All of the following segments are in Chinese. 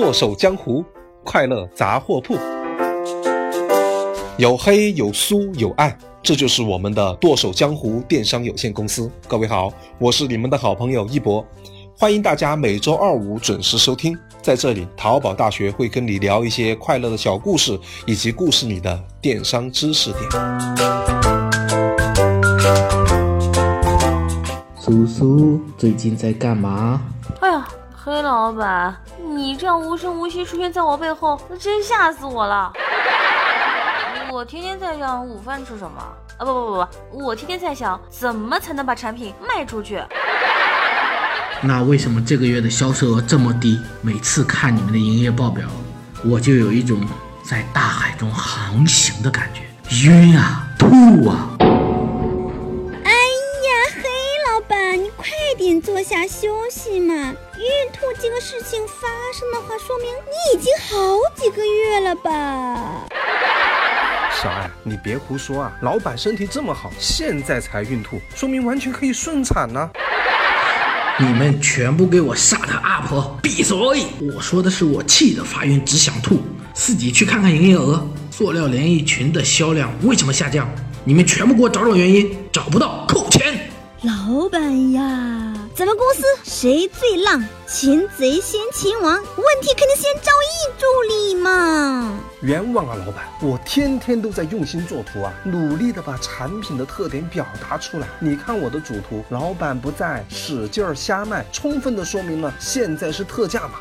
剁手江湖，快乐杂货铺。有黑有苏有暗，这就是我们的剁手江湖电商有限公司。各位好，我是你们的好朋友一博，欢迎大家每周二五准时收听。在这里，淘宝大学会跟你聊一些快乐的小故事，以及故事里的电商知识点。苏苏，最近在干嘛？哎呀，黑老板，你这样无声无息出现在我背后，那真吓死我了。我天天在想午饭吃什么啊？不不不不，我天天在想怎么才能把产品卖出去。那为什么这个月的销售额这么低？每次看你们的营业报表，我就有一种在大海中航行的感觉，晕啊，吐啊！点坐下休息嘛。孕吐这个事情发生的话，说明你已经好几个月了吧？小爱，你别胡说啊！老板身体这么好，现在才孕吐，说明完全可以顺产呢。你们全部给我杀他阿婆，闭嘴！我说的是我气得发晕，只想吐。自己去看看营业额，塑料连衣裙的销量为什么下降？你们全部给我找找原因，找不到扣钱。老板呀！咱们公司谁最浪？擒贼先擒王，问题肯定先找易助理嘛。冤枉啊，老板！我天天都在用心做图啊，努力的把产品的特点表达出来。你看我的主图，老板不在，使劲儿瞎卖，充分的说明了现在是特价嘛。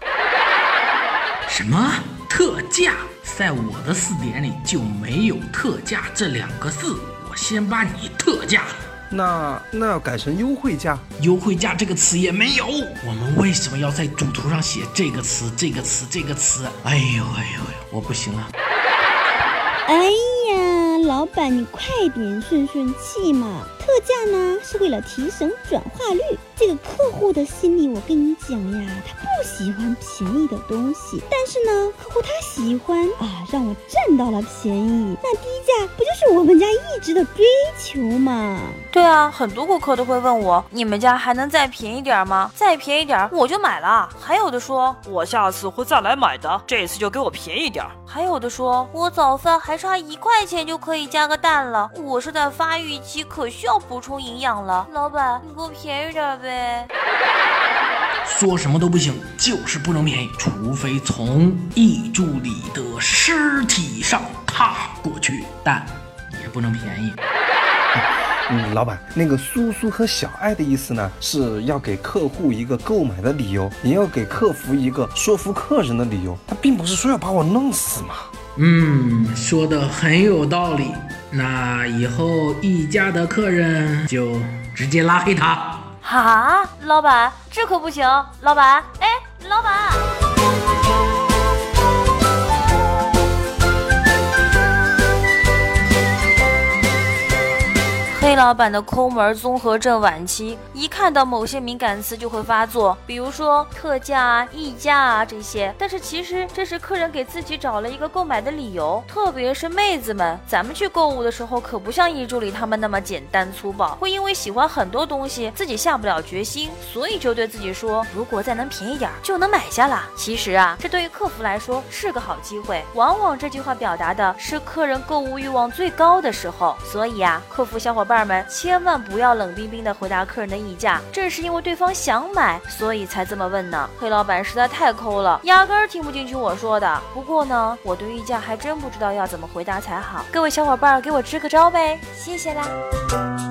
什么特价？在我的字典里就没有特价这两个字。我先把你特价。那那要改成优惠价，优惠价这个词也没有。我们为什么要在主图上写这个词、这个词、这个词？哎呦哎呦，我不行了。哎呀，老板你快点顺顺气嘛！价呢是为了提升转化率。这个客户的心理，我跟你讲呀，他不喜欢便宜的东西，但是呢，客户他喜欢啊，让我占到了便宜，那低价不就是我们家一直的追求吗？对啊，很多顾客都会问我，你们家还能再便宜点吗？再便宜点我就买了。还有的说，我下次会再来买的，这次就给我便宜点。还有的说我早饭还差一块钱就可以加个蛋了，我是在发育期，可需要补充营养了。老板，你给我便宜点呗。说什么都不行，就是不能便宜，除非从易助理的尸体上踏过去，但也不能便宜。嗯，老板，那个苏苏和小爱的意思呢，是要给客户一个购买的理由，也要给客服一个说服客人的理由，他并不是说要把我弄死嘛。嗯，说的很有道理。那以后一家的客人就直接拉黑他。哈，老板，这可不行！老板，哎，老板。老板的抠门综合症晚期，一看到某些敏感词就会发作，比如说特价、溢价啊这些。但是其实这是客人给自己找了一个购买的理由，特别是妹子们，咱们去购物的时候可不像易助理他们那么简单粗暴，会因为喜欢很多东西自己下不了决心，所以就对自己说，如果再能便宜点就能买下了。其实啊，这对于客服来说是个好机会，往往这句话表达的是客人购物欲望最高的时候，所以啊，客服小伙伴。伴们千万不要冷冰冰的回答客人的议价，正是因为对方想买，所以才这么问呢。黑老板实在太抠了，压根儿听不进去我说的。不过呢，我对议价还真不知道要怎么回答才好。各位小伙伴儿，给我支个招呗，谢谢啦。